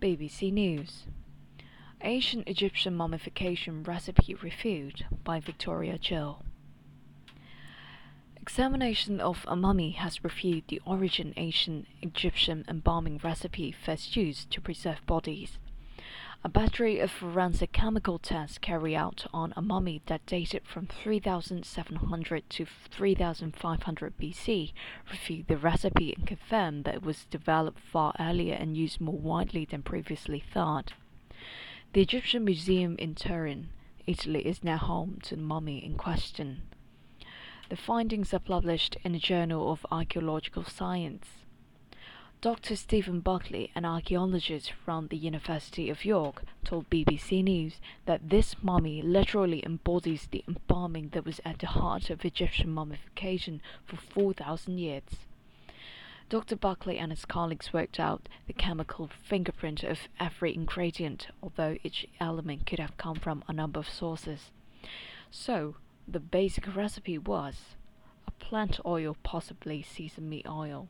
BBC News Ancient Egyptian Mummification Recipe Reviewed by Victoria Gill. Examination of a mummy has reviewed the origin ancient Egyptian embalming recipe first used to preserve bodies. A battery of forensic chemical tests carried out on a mummy that dated from 3700 to 3500 BC reviewed the recipe and confirmed that it was developed far earlier and used more widely than previously thought. The Egyptian Museum in Turin, Italy is now home to the mummy in question. The findings are published in the Journal of Archaeological Science. Dr. Stephen Buckley, an archaeologist from the University of York, told BBC News that this mummy literally embodies the embalming that was at the heart of Egyptian mummification for 4,000 years. Dr. Buckley and his colleagues worked out the chemical fingerprint of every ingredient, although each element could have come from a number of sources. So, the basic recipe was a plant oil, possibly sesame oil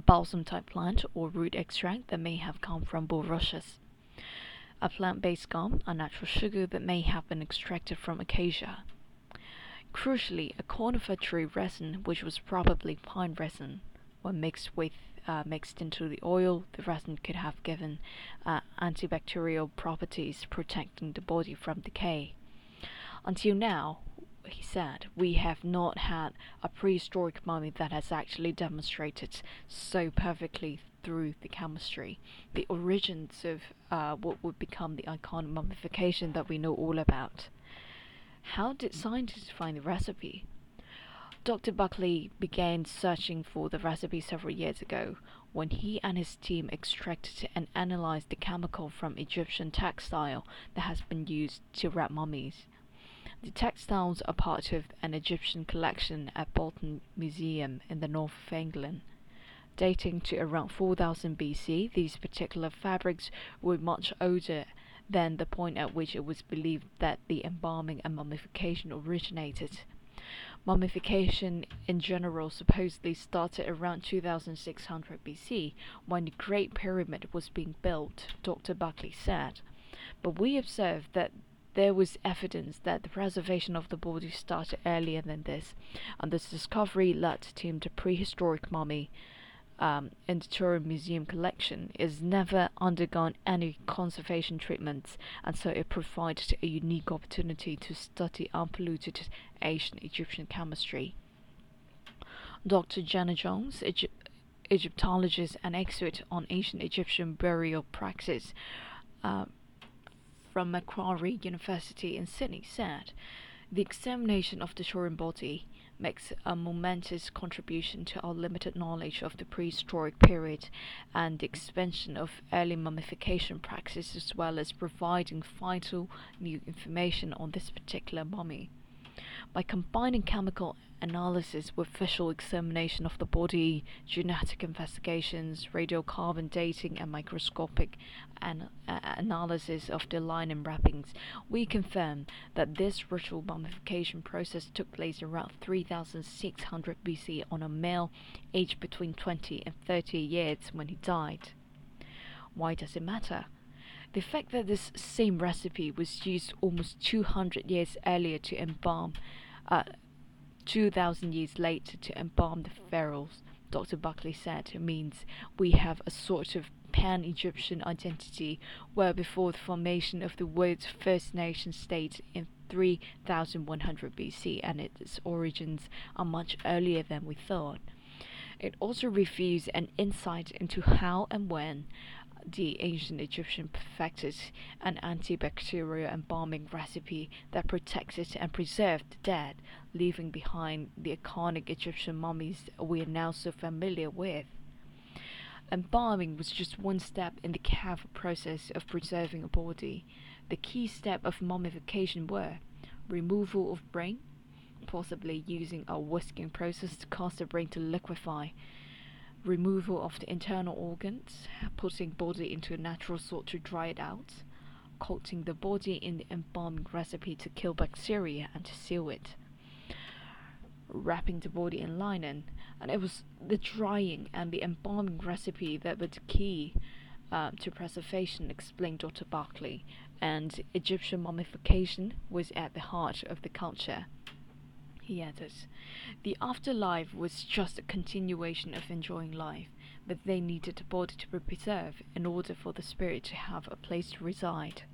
balsam type plant or root extract that may have come from bulrushes, a plant based gum, a natural sugar that may have been extracted from acacia. Crucially, a conifer tree resin, which was probably pine resin, when mixed with uh, mixed into the oil, the resin could have given uh, antibacterial properties protecting the body from decay. Until now, he said, we have not had a prehistoric mummy that has actually demonstrated so perfectly through the chemistry the origins of uh, what would become the iconic mummification that we know all about. How did scientists find the recipe? Dr. Buckley began searching for the recipe several years ago when he and his team extracted and analyzed the chemical from Egyptian textile that has been used to wrap mummies. The textiles are part of an Egyptian collection at Bolton Museum in the north of England. Dating to around 4000 BC, these particular fabrics were much older than the point at which it was believed that the embalming and mummification originated. Mummification in general supposedly started around 2600 BC when the Great Pyramid was being built, Dr. Buckley said. But we observed that there was evidence that the preservation of the body started earlier than this, and this discovery led to him to prehistoric mummy um, in the Turin Museum collection is never undergone any conservation treatments, and so it provided a unique opportunity to study unpolluted ancient Egyptian chemistry. Dr. Jana Jones, Egypt- Egyptologist and expert on ancient Egyptian burial practice, uh, from Macquarie University in Sydney said, The examination of the Turin body makes a momentous contribution to our limited knowledge of the prehistoric period and the expansion of early mummification practices as well as providing vital new information on this particular mummy. By combining chemical analysis with visual examination of the body, genetic investigations, radiocarbon dating, and microscopic an- analysis of the linen wrappings, we confirm that this ritual mummification process took place around 3600 BC on a male aged between 20 and 30 years when he died. Why does it matter? The fact that this same recipe was used almost 200 years earlier to embalm uh, 2,000 years later to embalm the pharaohs, Dr. Buckley said, means we have a sort of pan Egyptian identity where before the formation of the world's first nation state in 3100 BC and its origins are much earlier than we thought. It also reveals an insight into how and when the ancient Egyptian perfected an antibacterial embalming recipe that protected and preserved the dead, leaving behind the iconic Egyptian mummies we are now so familiar with. Embalming was just one step in the careful process of preserving a body. The key step of mummification were removal of brain, possibly using a whisking process to cause the brain to liquefy, removal of the internal organs, putting body into a natural salt to dry it out, coating the body in the embalming recipe to kill bacteria and to seal it, wrapping the body in linen, and it was the drying and the embalming recipe that were the key uh, to preservation, explained Dr. Barclay, and Egyptian mummification was at the heart of the culture. He added, The afterlife was just a continuation of enjoying life, but they needed a body to be preserved in order for the spirit to have a place to reside.